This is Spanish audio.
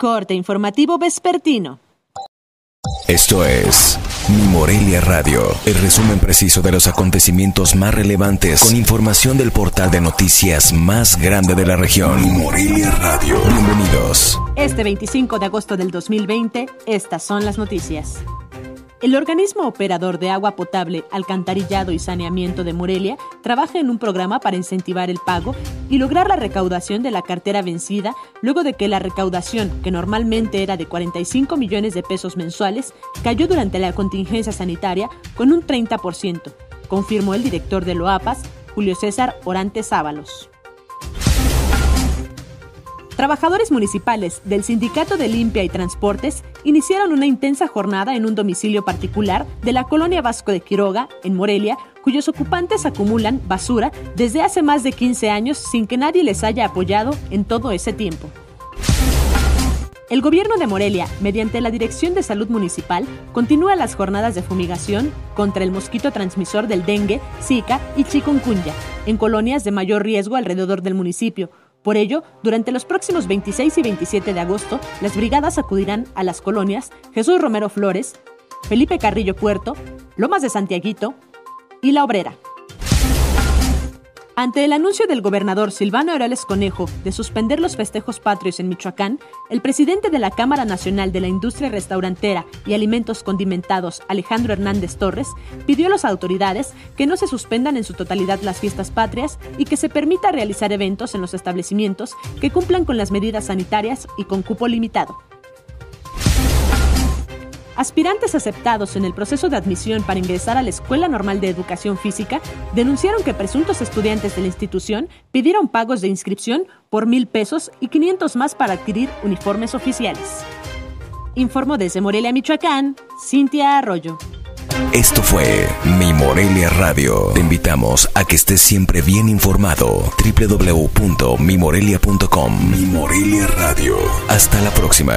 Corte informativo vespertino. Esto es Mi Morelia Radio, el resumen preciso de los acontecimientos más relevantes con información del portal de noticias más grande de la región. Mi Morelia Radio. Bienvenidos. Este 25 de agosto del 2020, estas son las noticias. El organismo operador de agua potable, alcantarillado y saneamiento de Morelia trabaja en un programa para incentivar el pago y lograr la recaudación de la cartera vencida luego de que la recaudación, que normalmente era de 45 millones de pesos mensuales, cayó durante la contingencia sanitaria con un 30%, confirmó el director de Loapas, Julio César Orantes Ábalos. Trabajadores municipales del Sindicato de Limpia y Transportes iniciaron una intensa jornada en un domicilio particular de la colonia Vasco de Quiroga, en Morelia, cuyos ocupantes acumulan basura desde hace más de 15 años sin que nadie les haya apoyado en todo ese tiempo. El gobierno de Morelia, mediante la Dirección de Salud Municipal, continúa las jornadas de fumigación contra el mosquito transmisor del dengue, zika y chikungunya en colonias de mayor riesgo alrededor del municipio, por ello, durante los próximos 26 y 27 de agosto, las brigadas acudirán a las colonias Jesús Romero Flores, Felipe Carrillo Puerto, Lomas de Santiaguito y La Obrera. Ante el anuncio del gobernador Silvano Aureoles Conejo de suspender los festejos patrios en Michoacán, el presidente de la Cámara Nacional de la Industria Restaurantera y Alimentos Condimentados, Alejandro Hernández Torres, pidió a las autoridades que no se suspendan en su totalidad las fiestas patrias y que se permita realizar eventos en los establecimientos que cumplan con las medidas sanitarias y con cupo limitado. Aspirantes aceptados en el proceso de admisión para ingresar a la Escuela Normal de Educación Física denunciaron que presuntos estudiantes de la institución pidieron pagos de inscripción por mil pesos y 500 más para adquirir uniformes oficiales. Informó desde Morelia, Michoacán, Cintia Arroyo. Esto fue Mi Morelia Radio. Te invitamos a que estés siempre bien informado. www.mimorelia.com Mi Morelia Radio. Hasta la próxima.